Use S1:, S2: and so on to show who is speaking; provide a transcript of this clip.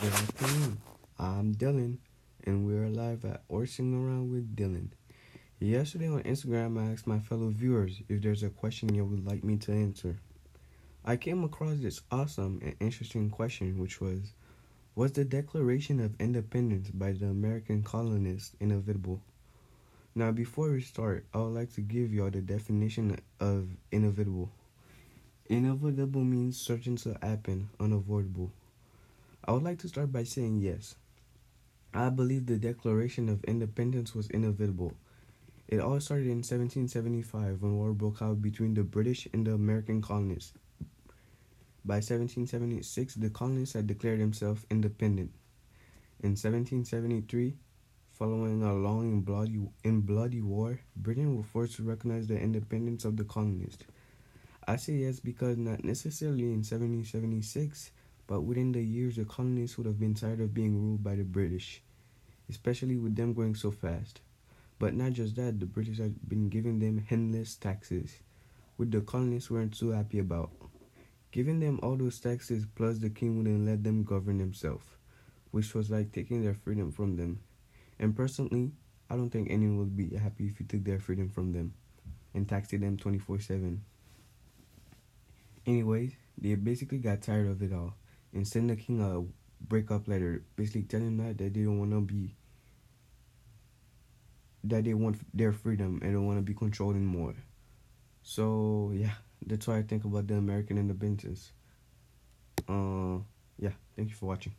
S1: Good afternoon. I'm Dylan, and we're live at Horsing Around with Dylan. Yesterday on Instagram, I asked my fellow viewers if there's a question you would like me to answer. I came across this awesome and interesting question, which was Was the Declaration of Independence by the American colonists inevitable? Now, before we start, I would like to give y'all the definition of inevitable. Inevitable means certain to happen, unavoidable. I would like to start by saying yes. I believe the Declaration of Independence was inevitable. It all started in 1775 when war broke out between the British and the American colonists. By 1776, the colonists had declared themselves independent. In 1773, following a long and bloody, and bloody war, Britain was forced to recognize the independence of the colonists. I say yes because not necessarily in 1776, but within the years, the colonists would have been tired of being ruled by the British, especially with them going so fast. But not just that, the British had been giving them endless taxes, which the colonists weren't too happy about. Giving them all those taxes, plus the king wouldn't let them govern themselves, which was like taking their freedom from them. And personally, I don't think anyone would be happy if you took their freedom from them and taxed them 24 7. Anyways, they basically got tired of it all and send the king a breakup letter, basically telling him that, that they don't want to be, that they want their freedom and don't want to be controlled anymore. So yeah, that's what I think about the American independence. Uh, yeah, thank you for watching.